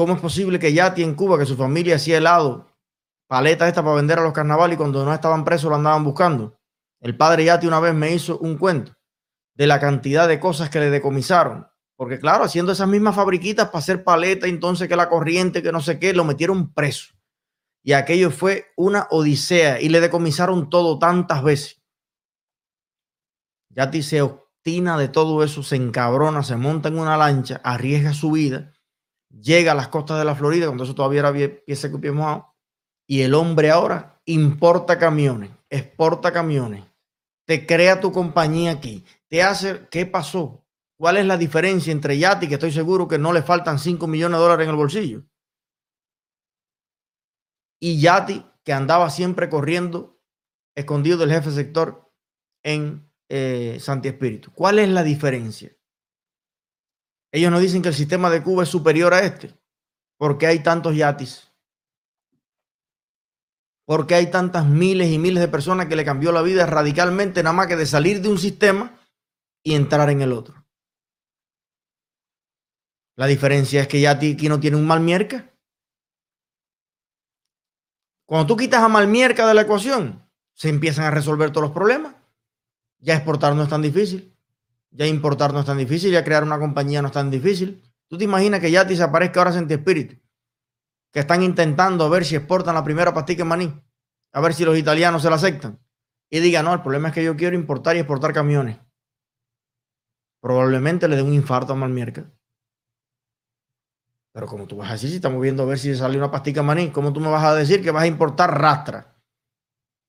¿Cómo es posible que Yati en Cuba, que su familia hacía helado, paletas esta para vender a los carnavales y cuando no estaban presos lo andaban buscando? El padre Yati una vez me hizo un cuento de la cantidad de cosas que le decomisaron. Porque claro, haciendo esas mismas fabriquitas para hacer paleta, entonces que la corriente, que no sé qué, lo metieron preso. Y aquello fue una odisea y le decomisaron todo tantas veces. Yati se obstina de todo eso, se encabrona, se monta en una lancha, arriesga su vida llega a las costas de la Florida, cuando eso todavía era pie seco pie mojado, y el hombre ahora importa camiones, exporta camiones, te crea tu compañía aquí, te hace, ¿qué pasó? ¿Cuál es la diferencia entre Yati, que estoy seguro que no le faltan 5 millones de dólares en el bolsillo? Y Yati, que andaba siempre corriendo, escondido del jefe sector en eh, Santi Espíritu. ¿Cuál es la diferencia? Ellos no dicen que el sistema de Cuba es superior a este. porque hay tantos yatis? porque hay tantas miles y miles de personas que le cambió la vida radicalmente nada más que de salir de un sistema y entrar en el otro? La diferencia es que Yati aquí no tiene un mal mierca. Cuando tú quitas a Malmierca de la ecuación, se empiezan a resolver todos los problemas. Ya exportar no es tan difícil. Ya importar no es tan difícil, ya crear una compañía no es tan difícil. ¿Tú te imaginas que Yati se aparezca ahora en espíritu? Que están intentando ver si exportan la primera pastilla en maní, a ver si los italianos se la aceptan. Y diga, no, el problema es que yo quiero importar y exportar camiones. Probablemente le dé un infarto a Malmierca. Pero como tú vas a decir, si estamos viendo a ver si sale una pastilla en maní, ¿cómo tú me vas a decir que vas a importar rastra?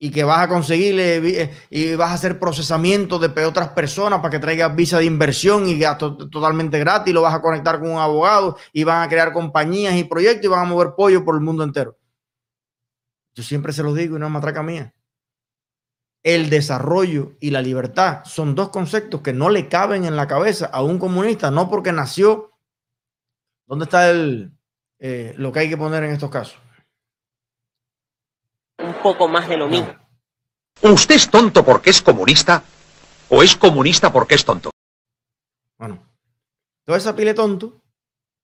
Y que vas a conseguirle eh, y vas a hacer procesamiento de otras personas para que traigas visa de inversión y gasto totalmente gratis, lo vas a conectar con un abogado y van a crear compañías y proyectos y van a mover pollo por el mundo entero. Yo siempre se lo digo y no es matraca mía. El desarrollo y la libertad son dos conceptos que no le caben en la cabeza a un comunista, no porque nació. ¿Dónde está el, eh, lo que hay que poner en estos casos? Un poco más de lo mismo. ¿Usted es tonto porque es comunista o es comunista porque es tonto? Bueno, toda esa pile tonto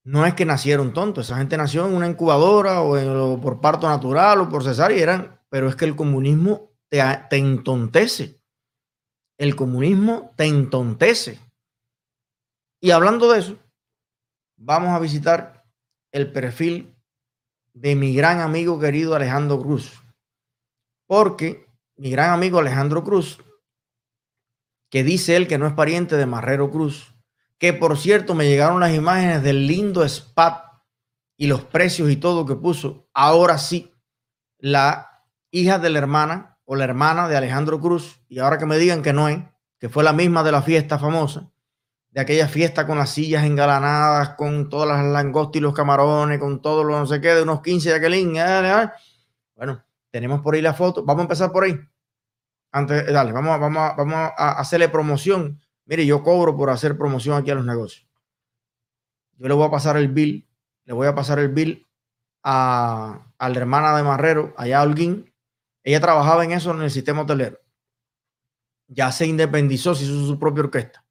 no es que nacieron tontos, esa gente nació en una incubadora o, por parto natural o por cesárea, eran, pero es que el comunismo te, te entontece. El comunismo te entontece. Y hablando de eso, vamos a visitar el perfil de mi gran amigo querido Alejandro Cruz porque mi gran amigo Alejandro Cruz, que dice él que no es pariente de Marrero Cruz, que por cierto me llegaron las imágenes del lindo SPAT y los precios y todo que puso, ahora sí, la hija de la hermana o la hermana de Alejandro Cruz, y ahora que me digan que no es, que fue la misma de la fiesta famosa, de aquella fiesta con las sillas engalanadas, con todas las langostas y los camarones, con todo lo no sé qué, de unos 15 de aquel. Bueno, tenemos por ahí la foto. Vamos a empezar por ahí. Antes, eh, dale, vamos, vamos, vamos a hacerle promoción. Mire, yo cobro por hacer promoción aquí a los negocios. Yo le voy a pasar el bill, le voy a pasar el bill a, la hermana de Marrero, allá a. Ella trabajaba en eso en el sistema hotelero. Ya se independizó, se hizo su propia orquesta.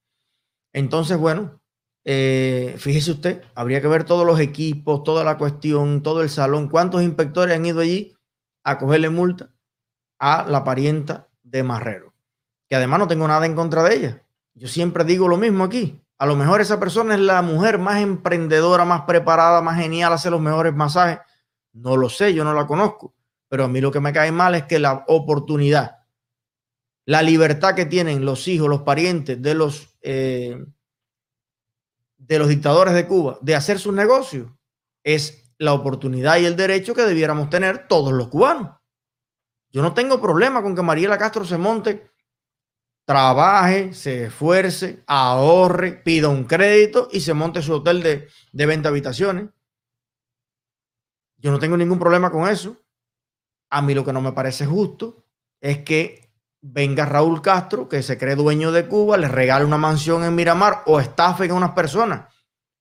Entonces, bueno, eh, fíjese usted, habría que ver todos los equipos, toda la cuestión, todo el salón, cuántos inspectores han ido allí a cogerle multa a la parienta de Marrero, que además no tengo nada en contra de ella. Yo siempre digo lo mismo aquí. A lo mejor esa persona es la mujer más emprendedora, más preparada, más genial, hace los mejores masajes. No lo sé, yo no la conozco. Pero a mí lo que me cae mal es que la oportunidad, la libertad que tienen los hijos, los parientes de los, eh, de los dictadores de Cuba de hacer sus negocios es la oportunidad y el derecho que debiéramos tener todos los cubanos. Yo no tengo problema con que Mariela Castro se monte, trabaje, se esfuerce, ahorre, pida un crédito y se monte su hotel de, de venta habitaciones. Yo no tengo ningún problema con eso. A mí lo que no me parece justo es que venga Raúl Castro, que se cree dueño de Cuba, le regale una mansión en Miramar o estafe a unas personas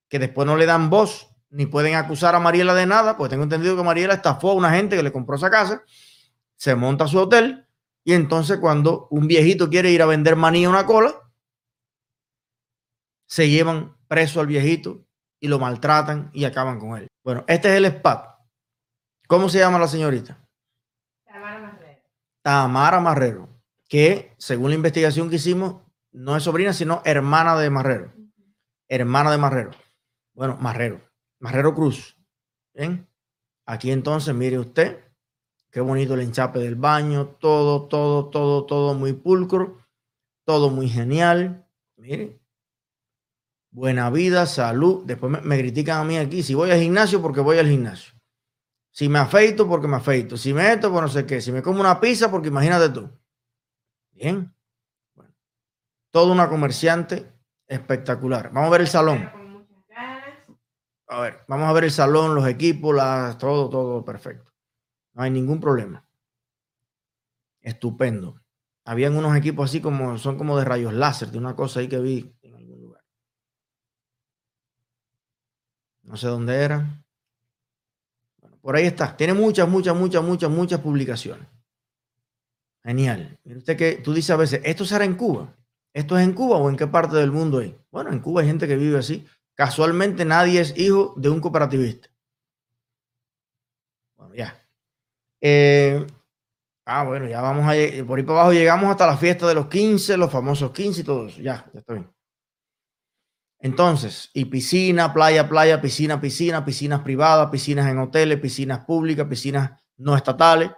que después no le dan voz ni pueden acusar a Mariela de nada, pues tengo entendido que Mariela estafó a una gente que le compró esa casa, se monta su hotel y entonces cuando un viejito quiere ir a vender maní a una cola, se llevan preso al viejito y lo maltratan y acaban con él. Bueno, este es el SPAT. ¿Cómo se llama la señorita? Tamara Marrero. Tamara Marrero, que según la investigación que hicimos, no es sobrina, sino hermana de Marrero. Hermana de Marrero. Bueno, Marrero. Marrero Cruz. Bien. Aquí entonces, mire usted, qué bonito el enchape del baño, todo, todo, todo, todo muy pulcro, todo muy genial. Mire. Buena vida, salud. Después me, critican a mí aquí. Si voy al gimnasio, porque voy al gimnasio. Si me afeito, porque me afeito. Si me esto, pues no sé qué. Si me como una pizza, porque imagínate tú. Bien. Bueno. Toda una comerciante espectacular. Vamos a ver el salón. Pero con muchas ganas. A ver, vamos a ver el salón, los equipos, las, todo, todo perfecto. No hay ningún problema. Estupendo. Habían unos equipos así como, son como de rayos láser, de una cosa ahí que vi en algún lugar. No sé dónde era. Bueno, por ahí está. Tiene muchas, muchas, muchas, muchas, muchas publicaciones. Genial. Mire usted que tú dices a veces, ¿esto será en Cuba? ¿Esto es en Cuba o en qué parte del mundo es? Bueno, en Cuba hay gente que vive así. Casualmente nadie es hijo de un cooperativista. Bueno, ya. Eh, ah, bueno, ya vamos a por ahí para abajo llegamos hasta la fiesta de los 15, los famosos 15 y todo eso. Ya, ya está bien. Entonces, y piscina, playa, playa, piscina, piscina, piscinas privadas, piscinas en hoteles, piscinas públicas, piscinas no estatales.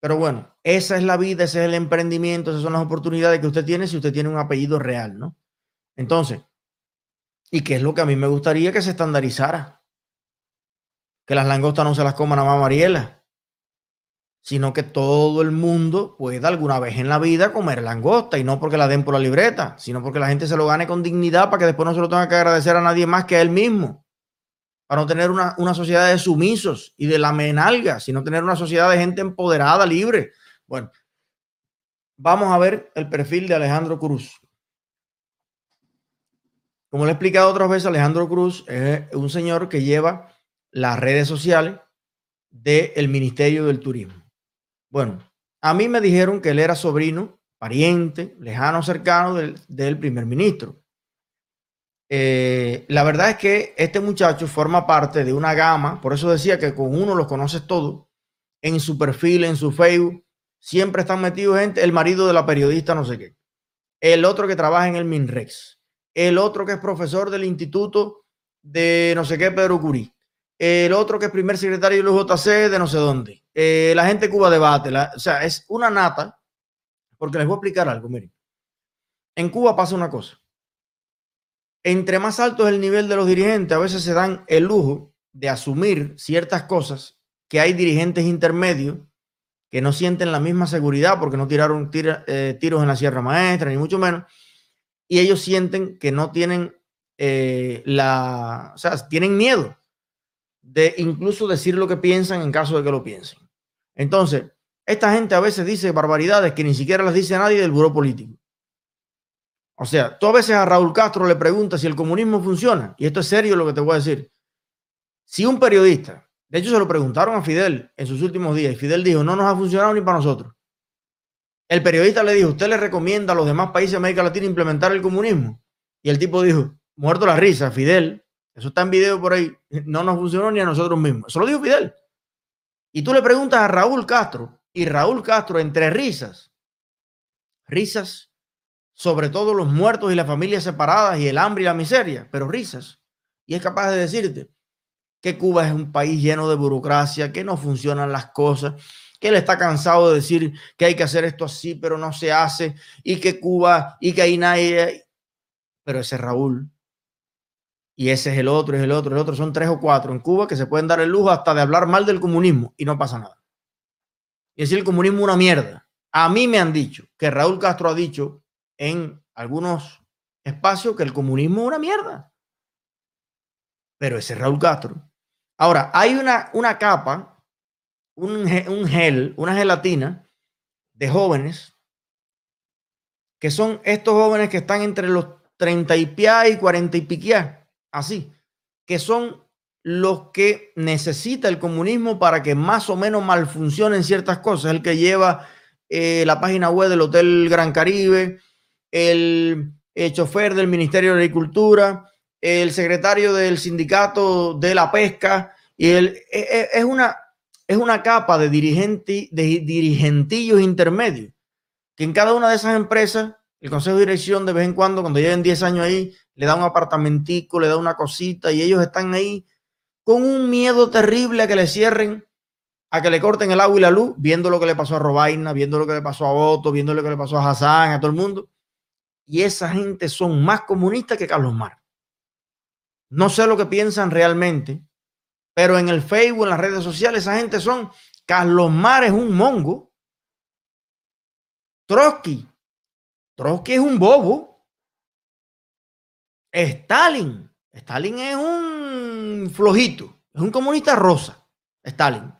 Pero bueno, esa es la vida, ese es el emprendimiento, esas son las oportunidades que usted tiene si usted tiene un apellido real, ¿no? Entonces, ¿y qué es lo que a mí me gustaría que se estandarizara? Que las langostas no se las coman a mamá Mariela, sino que todo el mundo pueda alguna vez en la vida comer langosta y no porque la den por la libreta, sino porque la gente se lo gane con dignidad para que después no se lo tenga que agradecer a nadie más que a él mismo. Para no tener una, una sociedad de sumisos y de lamenalgas, sino tener una sociedad de gente empoderada, libre. Bueno, vamos a ver el perfil de Alejandro Cruz. Como le he explicado otras veces, Alejandro Cruz es un señor que lleva las redes sociales del Ministerio del Turismo. Bueno, a mí me dijeron que él era sobrino, pariente, lejano, cercano del, primer ministro. Eh, la verdad es que este muchacho forma parte de una gama, por eso decía que con uno los conoces todo, en su perfil, en su Facebook, siempre están metidos gente, el marido de la periodista no sé qué, el otro que trabaja en el MINREX, el otro que es profesor del instituto de no sé qué, Pedro Curí, el otro que es primer secretario del UJC de no sé dónde, eh, la gente Cuba Debate, o sea, es una nata, porque les voy a explicar algo, miren. En Cuba pasa una cosa. Entre más alto es el nivel de los dirigentes, a veces se dan el lujo de asumir ciertas cosas que hay dirigentes intermedios que no sienten la misma seguridad porque no tiraron tira- eh, tiros en la Sierra Maestra, ni mucho menos, y ellos sienten que no tienen eh, la, o sea, tienen miedo de incluso decir lo que piensan en caso de que lo piensen. Entonces, esta gente a veces dice barbaridades que ni siquiera las dice nadie del buró político. O sea, tú a veces a Raúl Castro le preguntas si el comunismo funciona, y esto es serio lo que te voy a decir. Si un periodista, de hecho se lo preguntaron a Fidel en sus últimos días, y Fidel dijo, no nos ha funcionado ni para nosotros. El periodista le dijo, ¿usted le recomienda a los demás países de América Latina implementar el comunismo? Y el tipo dijo, muerto la risa, Fidel, eso está en video por ahí, no nos funcionó ni a nosotros mismos. Eso lo dijo Fidel. Y tú le preguntas a Raúl Castro, y Raúl Castro, entre risas, risas sobre todo los muertos y las familias separadas y el hambre y la miseria, pero risas. Y es capaz de decirte que Cuba es un país lleno de burocracia, que no funcionan las cosas, que él está cansado de decir que hay que hacer esto así, pero no se hace, y que Cuba, y que ahí nadie... Pero ese es Raúl. Y ese es el otro, es el otro, el otro. Son tres o cuatro en Cuba que se pueden dar el lujo hasta de hablar mal del comunismo y no pasa nada. Y decir el comunismo una mierda. A mí me han dicho que Raúl Castro ha dicho en algunos espacios que el comunismo es una mierda. Pero ese es Raúl Castro. Ahora, hay una, una capa, un, un gel, una gelatina de jóvenes que son estos jóvenes que están entre los 30 y piá y 40 y piquiá, así, que son los que necesita el comunismo para que más o menos malfuncionen ciertas cosas. El que lleva eh, la página web del Hotel Gran Caribe, el, chofer del Ministerio de Agricultura, el secretario del sindicato de la pesca, y el, e, e, es, una, es una capa de, dirigente, de dirigentillos intermedios, que en cada una de esas empresas, el consejo de dirección de vez en cuando, cuando lleven 10 años ahí, le da un apartamentico, le da una cosita, y ellos están ahí con un miedo terrible a que le cierren, a que le corten el agua y la luz, viendo lo que le pasó a Robaina, viendo lo que le pasó a Otto, viendo lo que le pasó a Hassan, a todo el mundo. Y esa gente son más comunistas que Carlos Mar. No sé lo que piensan realmente, pero en el Facebook, en las redes sociales, esa gente son Carlos Mar es un mongo. Trotsky. Trotsky es un bobo. Stalin. Stalin es un flojito. Es un comunista rosa. Stalin.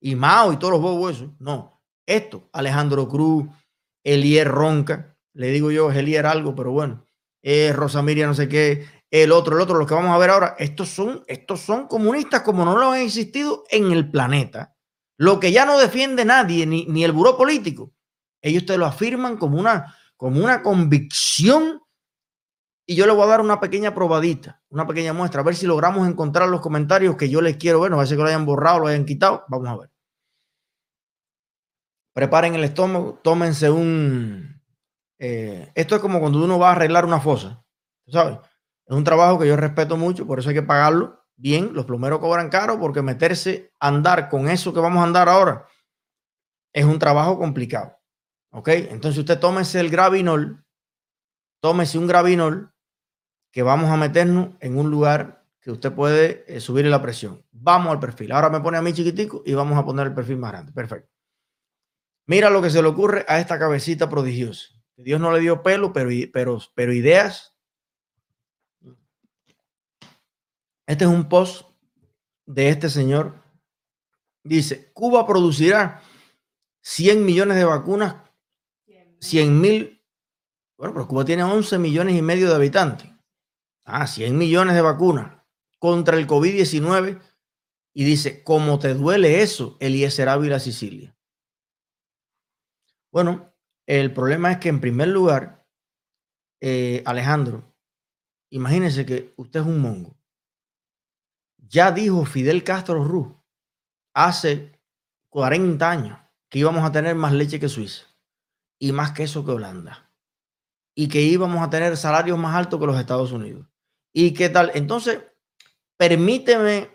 Y Mao y todos los bobos esos. No. Esto, Alejandro Cruz, Elier Ronca. Le digo yo, es Elier algo, pero bueno. Eh, Rosa no sé qué el otro, el otro, los que vamos a ver ahora, estos son, estos son comunistas como no lo han existido en el planeta. Lo que ya no defiende nadie, ni, ni el buró político, ellos te lo afirman como una, como una convicción. Y yo le voy a dar una pequeña probadita, una pequeña muestra, a ver si logramos encontrar los comentarios que yo les quiero ver. No va a que lo hayan borrado, lo hayan quitado. Vamos a ver. Preparen el estómago, tómense un. Eh, esto es como cuando uno va a arreglar una fosa, ¿sabes? Es un trabajo que yo respeto mucho, por eso hay que pagarlo bien. Los plomeros cobran caro porque meterse a andar con eso que vamos a andar ahora es un trabajo complicado. ¿Ok? Entonces usted tómese el gravinol, tómese un gravinol que vamos a meternos en un lugar que usted puede eh, subir la presión. Vamos al perfil. Ahora me pone a mí chiquitico y vamos a poner el perfil más grande. Perfecto. Mira lo que se le ocurre a esta cabecita prodigiosa. Dios no le dio pelo, pero, pero, pero ideas Este es un post de este señor. Dice, Cuba producirá 100 millones de vacunas, 100 mil. Bueno, pero Cuba tiene 11 millones y medio de habitantes. Ah, 100 millones de vacunas contra el COVID-19. Y dice, ¿cómo te duele eso, Eliezer Ávila Sicilia? Bueno, el problema es que en primer lugar, eh, Alejandro, imagínese que usted es un mongo ya dijo Fidel Castro Ruz hace 40 años que íbamos a tener más leche que Suiza y más queso que Holanda y que íbamos a tener salarios más altos que los Estados Unidos. ¿Y qué tal? Entonces, permíteme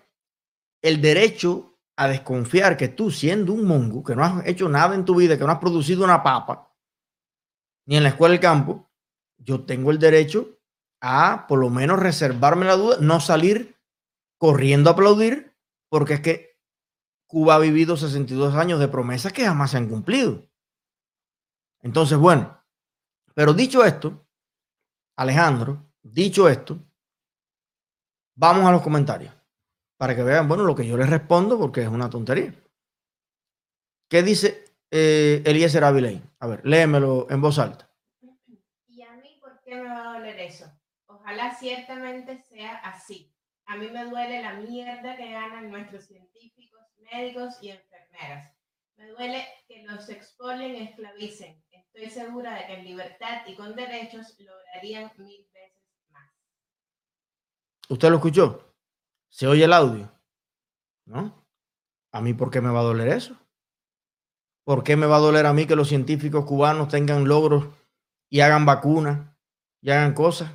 el derecho a desconfiar que tú, siendo un mongo, que no has hecho nada en tu vida, que no has producido una papa, ni en la escuela del campo, yo tengo el derecho a por lo menos reservarme la duda, no salir corriendo a aplaudir porque es que Cuba ha vivido 62 años de promesas que jamás se han cumplido. Entonces, bueno, pero dicho esto, Alejandro, dicho esto, vamos a los comentarios para que vean, bueno, lo que yo les respondo porque es una tontería. ¿Qué dice eh, Eliezer? A ver, léemelo en voz alta. ¿Y a mí por qué me va a doler eso? Ojalá ciertamente sea así. A mí me duele la mierda que ganan nuestros científicos, médicos y enfermeras. Me duele que los exponen y esclavicen. Estoy segura de que en libertad y con derechos lograrían mil veces más. ¿Usted lo escuchó? ¿Se oye el audio? ¿No? ¿A mí por qué me va a doler eso? ¿Por qué me va a doler a mí que los científicos cubanos tengan logros y hagan vacunas y hagan cosas?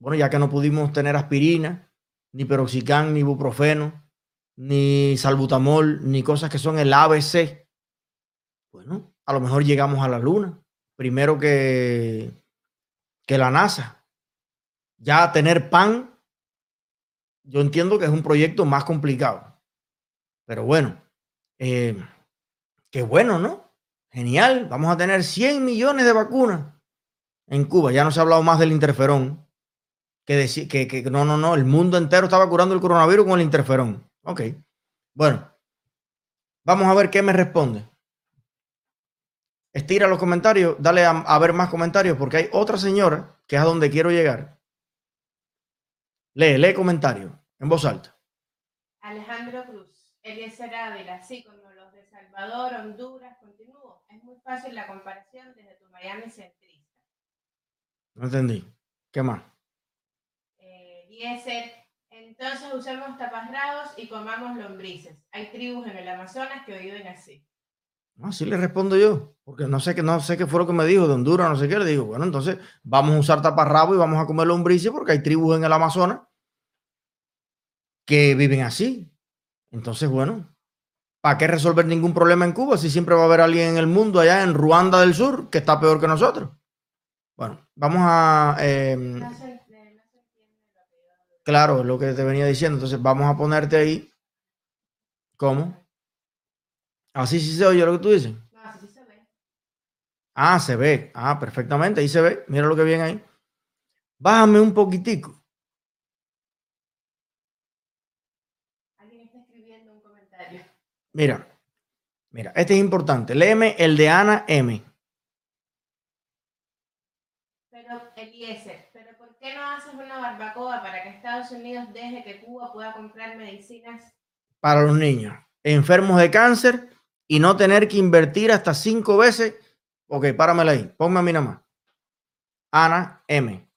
Bueno, ya que no pudimos tener aspirina, ni peroxicam, ni ibuprofeno, ni salbutamol, ni cosas que son el ABC. Bueno, a lo mejor llegamos a la luna primero que, que la NASA. Ya tener pan, yo entiendo que es un proyecto más complicado. Pero bueno, eh, qué bueno, ¿no? Genial, vamos a tener 100 millones de vacunas en Cuba. Ya no se ha hablado más del interferón que, decir, que, que no, no, no, el mundo entero estaba curando el coronavirus con el interferón. Ok. Bueno, vamos a ver qué me responde. Estira los comentarios, dale a, ver más comentarios, porque hay otra señora que es a donde quiero llegar. Lee, lee comentarios en voz alta. Alejandro Cruz, Eliezer Ávila, sí, como los de Salvador, Honduras, continúo. Es muy fácil la comparación desde tu Miami centrista. No entendí. ¿Qué más? Eliezer, entonces usemos taparrabos y comamos lombrices. Hay tribus en el Amazonas que viven así. Así le respondo yo, porque no sé, qué, no sé qué fue lo que me dijo de Honduras, no sé qué. Le digo, bueno, entonces vamos a usar taparrabo y vamos a comer lombrices porque hay tribus en el Amazonas que viven así. Entonces, bueno, ¿para qué resolver ningún problema en Cuba si siempre va a haber alguien en el mundo allá en Ruanda del Sur que está peor que nosotros? Bueno, vamos a... Eh, claro, lo que te venía diciendo. Entonces, vamos a ponerte ahí. ¿Cómo? Así sí se oye lo que tú dices. Se ve. Ah, se ve. Ah, perfectamente. Ahí se ve. Mira lo que viene ahí. Bájame un poquitico. Alguien está escribiendo un comentario. Mira. Mira, este es importante. Léeme el de Ana M. Pero, Eliezer, ¿pero por qué no haces una para que Estados Unidos deje que Cuba pueda comprar medicinas? Para los niños enfermos de cáncer y no tener que invertir hasta cinco veces. Ok, páramela ahí. Ponme a mí nada más. Ana M.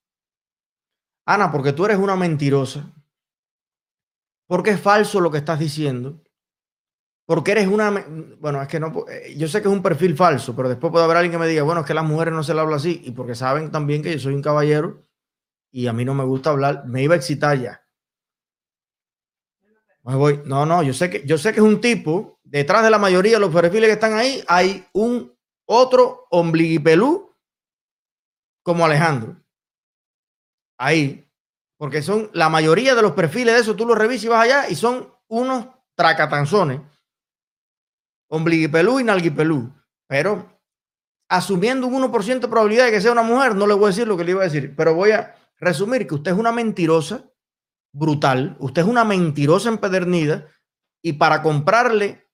Ana, porque tú eres una mentirosa. Porque es falso lo que estás diciendo. Porque eres una... Bueno, es que no... eh, Yo sé que es un perfil falso, pero después puede haber alguien que me diga, bueno, es que las mujeres no se le habla así. Y porque saben también que yo soy un caballero y a mí no me gusta hablar. Me iba a excitar ya. Me voy. No, no, yo sé que yo sé que es un tipo. Detrás de la mayoría de los perfiles que están ahí, hay un otro ombliguipelú como Alejandro. Ahí. Porque son la mayoría de los perfiles de eso, tú los revisas y vas allá y son unos tracatanzones. Ombliguipelú y nalguipelú. Pero asumiendo un 1% de probabilidad de que sea una mujer, no le voy a decir lo que le iba a decir, pero voy a resumir que usted es una mentirosa brutal, usted es una mentirosa empedernida y para comprarle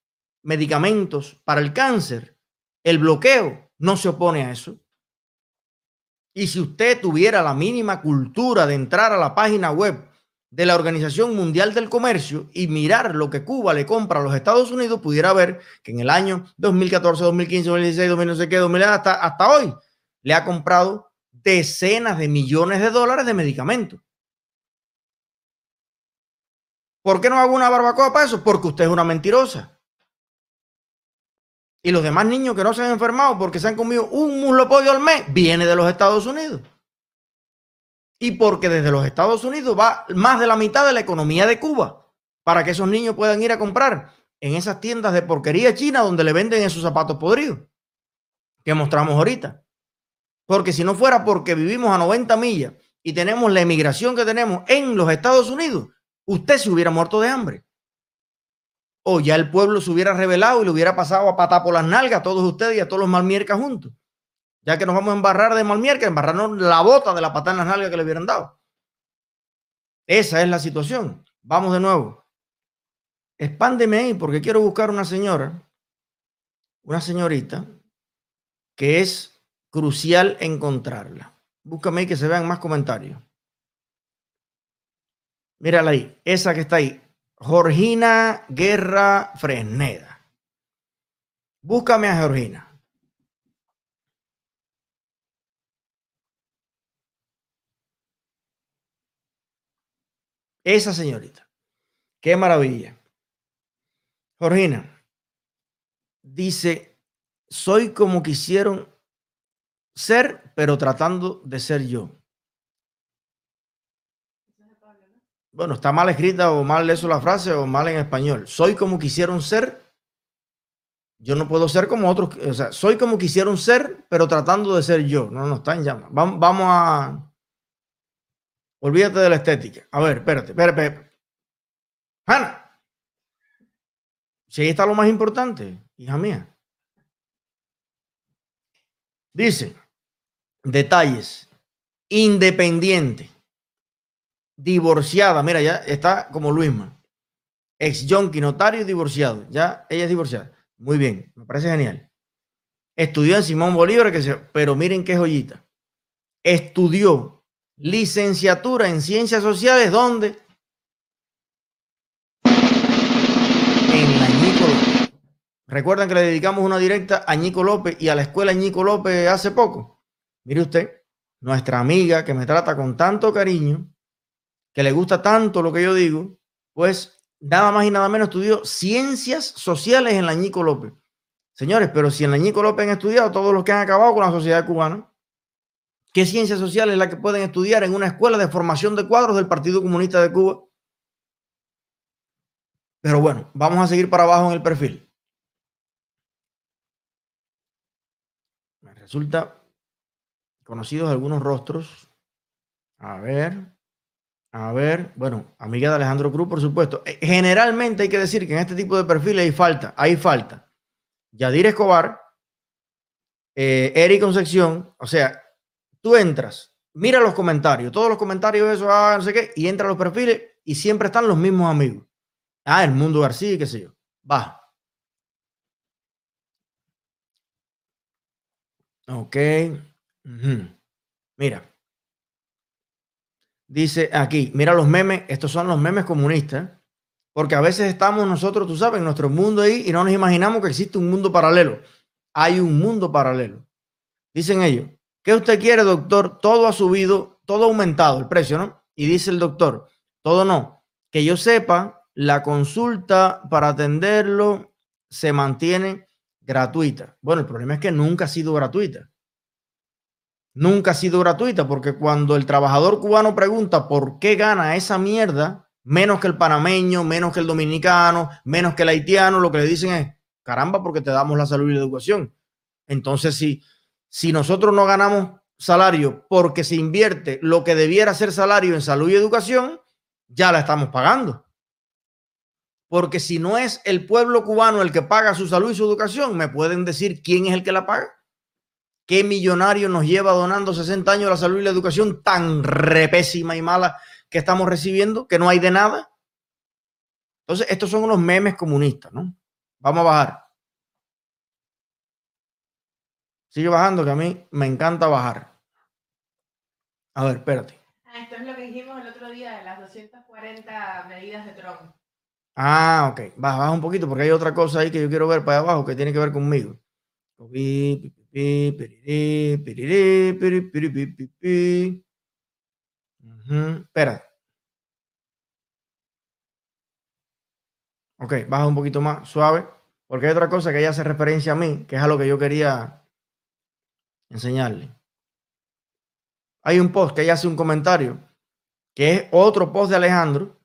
medicamentos para el cáncer, el bloqueo no se opone a eso. Y si usted tuviera la mínima cultura de entrar a la página web de la Organización Mundial del Comercio y mirar lo que Cuba le compra a los Estados Unidos, pudiera ver que en el año 2014, 2015, 2016, 2000, no sé qué, 2000, hasta, hasta hoy, le ha comprado decenas de millones de dólares de medicamentos. ¿Por qué no hago una barbacoa para eso? Porque usted es una mentirosa. Y los demás niños que no se han enfermado porque se han comido un muslo pollo al mes, viene de los Estados Unidos. Y porque desde los Estados Unidos va más de la mitad de la economía de Cuba para que esos niños puedan ir a comprar en esas tiendas de porquería china donde le venden esos zapatos podridos que mostramos ahorita. Porque si no fuera porque vivimos a 90 millas y tenemos la emigración que tenemos en los Estados Unidos, usted se hubiera muerto de hambre. O ya el pueblo se hubiera rebelado y le hubiera pasado a patar por las nalgas a todos ustedes y a todos los malmiercas juntos. Ya que nos vamos a embarrar de malmierca, embarrarnos la bota de la patada en las nalgas que le hubieran dado. Esa es la situación. Vamos de nuevo. Expándeme ahí porque quiero buscar una señora, una señorita, que es crucial encontrarla. Búscame ahí que se vean más comentarios. Mírala ahí, esa que está ahí. Georgina Guerra Fresneda. Búscame a Georgina. Esa señorita. Qué maravilla. Georgina dice, soy como quisieron ser, pero tratando de ser yo. Bueno, está mal escrita o mal eso la frase o mal en español. Soy como quisieron ser. Yo no puedo ser como otros. O sea, soy como quisieron ser, pero tratando de ser yo. No, no, está en llama. Vamos, a. Olvídate de la estética. A ver, espérate, espérate. espérate. Hanna. Si ahí está lo más importante, hija mía. Dice, detalles. Independiente divorciada, mira, ya está como Luisma, ex yonki, notario y divorciado, ya ella es divorciada. Muy bien, me parece genial. Estudió en Simón Bolívar, que se, pero miren qué joyita. Estudió licenciatura en ciencias sociales, ¿dónde? En la Ñico López. Recuerdan que le dedicamos una directa a Ñico López y a la escuela Ñico López hace poco. Mire usted, nuestra amiga que me trata con tanto cariño, que le gusta tanto lo que yo digo, pues nada más y nada menos estudió ciencias sociales en la Ñico López. Señores, pero si en la Ñico López han estudiado todos los que han acabado con la sociedad cubana, ¿qué ciencia social es la que pueden estudiar en una escuela de formación de cuadros del Partido Comunista de Cuba? Pero bueno, vamos a seguir para abajo en el perfil. Me resulta conocidos algunos rostros. A ver. A ver, bueno, amiga de Alejandro Cruz, por supuesto. Eh, generalmente hay que decir que en este tipo de perfiles hay falta, hay falta. Yadir Escobar, eh, Eric Concepción, o sea, tú entras, mira los comentarios, todos los comentarios, eso, ah, no sé qué, y entra a los perfiles y siempre están los mismos amigos. Ah, el mundo García, qué sé yo. Va. Ok. Mira. Dice aquí, mira los memes, estos son los memes comunistas, porque a veces estamos nosotros, tú sabes, en nuestro mundo ahí y no nos imaginamos que existe un mundo paralelo. Hay un mundo paralelo. Dicen ellos, ¿qué usted quiere, doctor? Todo ha subido, todo ha aumentado el precio, ¿no? Y dice el doctor, todo no. Que yo sepa, la consulta para atenderlo se mantiene gratuita. Bueno, el problema es que nunca ha sido gratuita nunca ha sido gratuita, porque cuando el trabajador cubano pregunta por qué gana esa mierda, menos que el panameño, menos que el dominicano, menos que el haitiano, lo que le dicen es, caramba, porque te damos la salud y la educación. Entonces, si, si nosotros no ganamos salario porque se invierte lo que debiera ser salario en salud y educación, ya la estamos pagando. Porque si no es el pueblo cubano el que paga su salud y su educación, me pueden decir quién es el que la paga. ¿Qué millonario nos lleva donando 60 años la salud y la educación tan repésima y mala que estamos recibiendo, que no hay de nada? Entonces, estos son unos memes comunistas, ¿no? Vamos a bajar. Sigue bajando, que a mí me encanta bajar. A ver, espérate. Ah, esto es lo que dijimos el otro día de las 240 medidas de Trump. Ah, ok. Baja, baja un poquito porque hay otra cosa ahí que yo quiero ver para abajo que tiene que ver conmigo. Espera. Ok, baja un poquito más suave, porque hay otra cosa que ella hace referencia a mí, que es a lo que yo quería enseñarle. Hay un post que ella hace un comentario, que es otro post de Alejandro,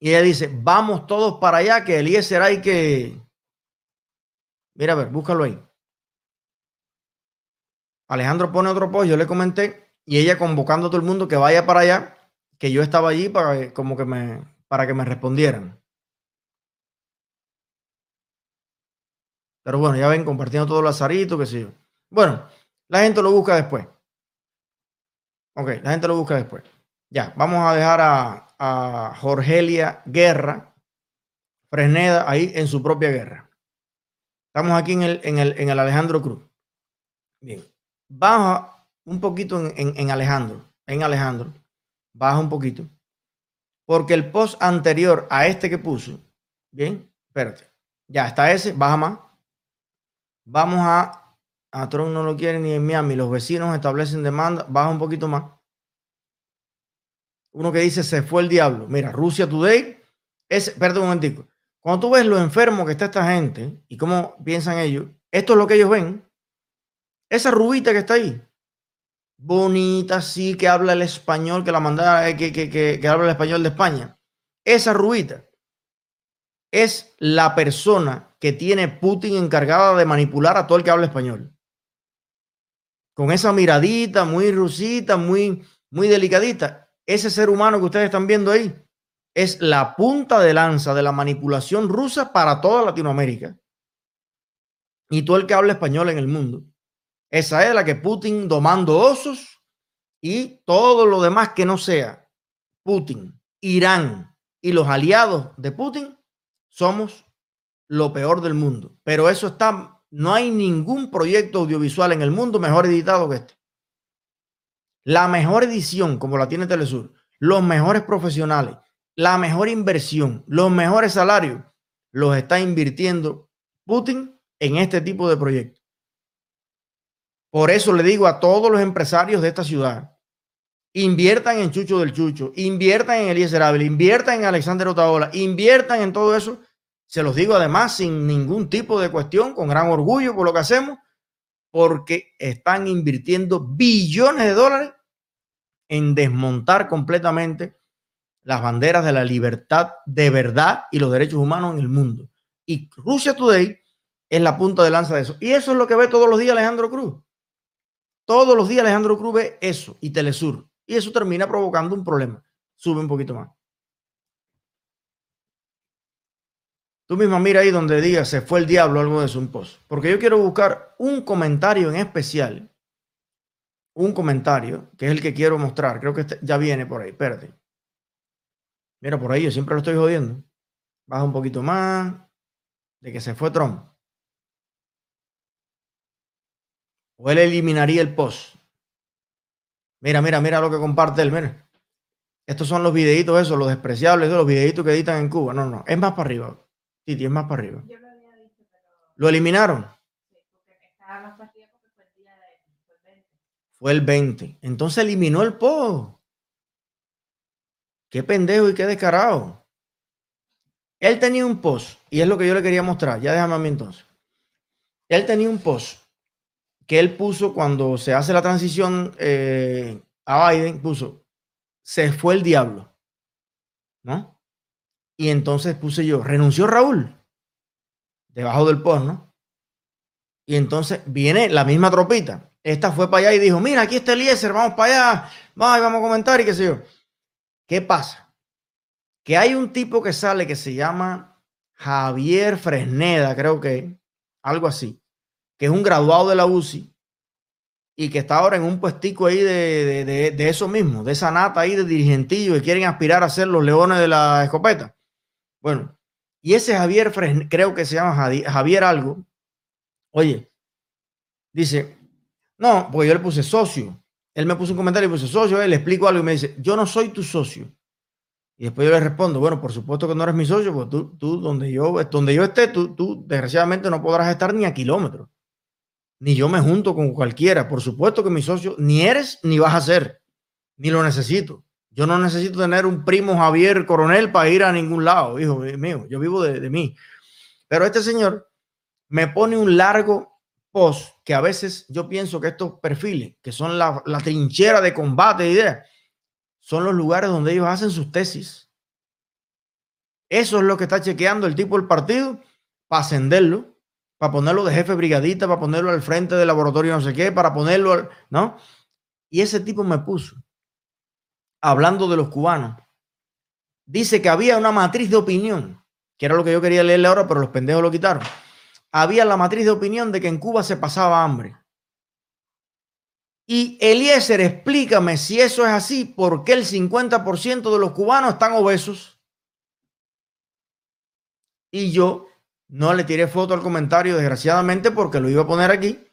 y ella dice, vamos todos para allá, que Eliezer hay que... Mira, a ver, búscalo ahí. Alejandro pone otro post, yo le comenté, y ella convocando a todo el mundo que vaya para allá, que yo estaba allí para, como que me, para que me respondieran. Pero bueno, ya ven, compartiendo todo el azarito, que sí. Bueno, la gente lo busca después. Ok, la gente lo busca después. Ya, vamos a dejar a, a Jorgelia Guerra, Fresneda, ahí en su propia guerra. Estamos aquí en el, en el, en el Alejandro Cruz. Bien baja un poquito en, Alejandro, en Alejandro, baja un poquito, porque el post anterior a este que puso, bien, espérate, ya está ese, baja más. Vamos a, a Trump no lo quiere ni en Miami, los vecinos establecen demanda, baja un poquito más. Uno que dice se fue el diablo. Mira, Rusia Today, es, perdón un momentico. Cuando tú ves lo enfermo que está esta gente y cómo piensan ellos, esto es lo que ellos ven. Esa rubita que está ahí, bonita, sí, que habla el español, que la manda, eh, que, que, que, habla el español de España. Esa rubita es la persona que tiene Putin encargada de manipular a todo el que habla español. Con esa miradita muy rusita, muy, muy delicadita. Ese ser humano que ustedes están viendo ahí es la punta de lanza de la manipulación rusa para toda Latinoamérica. Y todo el que habla español en el mundo. Esa es la que Putin domando osos y todo lo demás que no sea Putin, Irán y los aliados de Putin somos lo peor del mundo. Pero eso está, no hay ningún proyecto audiovisual en el mundo mejor editado que este. La mejor edición, como la tiene Telesur, los mejores profesionales, la mejor inversión, los mejores salarios, los está invirtiendo Putin en este tipo de proyectos. Por eso le digo a todos los empresarios de esta ciudad, inviertan en Chucho del Chucho, inviertan en Eliezer Ávila, inviertan en Alexander Otaola, inviertan en todo eso. Se los digo además sin ningún tipo de cuestión, con gran orgullo por lo que hacemos, porque están invirtiendo billones de dólares en desmontar completamente las banderas de la libertad de verdad y los derechos humanos en el mundo. Y Rusia Today es la punta de lanza de eso. Y eso es lo que ve todos los días Alejandro Cruz. Todos los días Alejandro Cruz ve eso y Telesur. Y eso termina provocando un problema. Sube un poquito más. Tú misma mira ahí donde diga se fue el diablo algo de su post. Porque yo quiero buscar un comentario en especial. Un comentario que es el que quiero mostrar. Creo que este ya viene por ahí. Espérate. Mira, por ahí yo siempre lo estoy jodiendo. Baja un poquito más. De que se fue Trump. O él eliminaría el post. Mira, mira, mira lo que comparte él, mira. Estos son los videitos esos, los despreciables, los videitos que editan en Cuba. No, no, es más para arriba. Titi, es más para arriba. Yo lo había dicho, pero... ¿Lo eliminaron? Sí, porque estaba más para arriba porque fue el día de... Fue el 20. Fue el 20. Entonces eliminó el post. Qué pendejo y qué descarado. Él tenía un post, y es lo que yo le quería mostrar. Ya déjame a mí entonces. Él tenía un post que él puso cuando se hace la transición eh, a Biden, puso, se fue el diablo, ¿no? Y entonces puse yo, renunció Raúl, debajo del post, ¿no? Y entonces viene la misma tropita. Esta fue para allá y dijo, mira, aquí está Eliezer, vamos para allá, vamos, vamos a comentar y qué sé yo. ¿Qué pasa? Que hay un tipo que sale que se llama Javier Fresneda, creo que, algo así que es un graduado de la UCI y que está ahora en un puestico ahí de, eso mismo, de esa nata ahí de dirigentillo que quieren aspirar a ser los leones de la escopeta. Bueno, y ese Javier, creo que se llama Javier algo, oye, dice, no, porque yo le puse socio. Él me puso un comentario y puse socio, él le explico algo y me dice, yo no soy tu socio. Y después yo le respondo, bueno, por supuesto que no eres mi socio, porque tú, tú donde, yo, donde yo esté, tú, tú desgraciadamente no podrás estar ni a kilómetros ni yo me junto con cualquiera. Por supuesto que mi socio ni eres ni vas a ser, ni lo necesito. Yo no necesito tener un primo Javier Coronel para ir a ningún lado, hijo mío. Yo vivo de, mí. Pero este señor me pone un largo post que a veces yo pienso que estos perfiles, que son la, la trinchera de combate de ideas, son los lugares donde ellos hacen sus tesis. Eso es lo que está chequeando el tipo del partido para ascenderlo para ponerlo de jefe brigadita, para ponerlo al frente del laboratorio no sé qué, para ponerlo, ¿no? Y ese tipo me puso, hablando de los cubanos, dice que había una matriz de opinión, que era lo que yo quería leerle ahora, pero los pendejos lo quitaron. Había la matriz de opinión de que en Cuba se pasaba hambre. Y Eliezer, explícame si eso es así, ¿por qué el 50% de los cubanos están obesos? Y yo no le tiré foto al comentario, desgraciadamente, porque lo iba a poner aquí.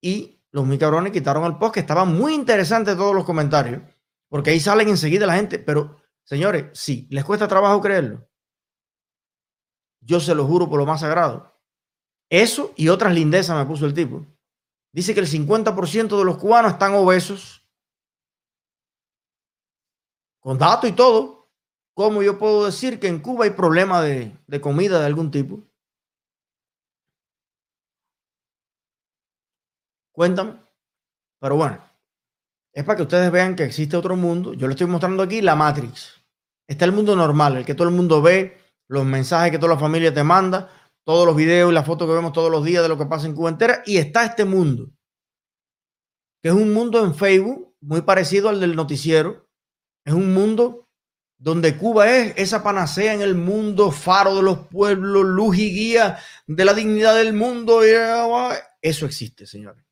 Y los muy cabrones quitaron el post, que estaban muy interesantes todos los comentarios, porque ahí salen enseguida la gente. Pero, señores, sí, les cuesta trabajo creerlo. Yo se lo juro por lo más sagrado. Eso y otras lindezas me puso el tipo. Dice que el 50% de los cubanos están obesos. Con datos y todo. ¿Cómo yo puedo decir que en Cuba hay problema de, de comida de algún tipo? Cuéntame. Pero bueno, es para que ustedes vean que existe otro mundo. Yo le estoy mostrando aquí la Matrix. Está el mundo normal, el que todo el mundo ve, los mensajes que toda la familia te manda, todos los videos y las fotos que vemos todos los días de lo que pasa en Cuba entera. Y está este mundo, que es un mundo en Facebook muy parecido al del noticiero. Es un mundo donde Cuba es esa panacea en el mundo, faro de los pueblos, luz y guía de la dignidad del mundo. Eso existe, señores.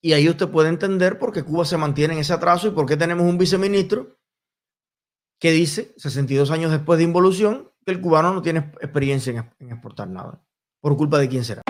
Y ahí usted puede entender por qué Cuba se mantiene en ese atraso y por qué tenemos un viceministro que dice, 62 años después de involución, que el cubano no tiene experiencia en, exportar nada. ¿Por culpa de quién será?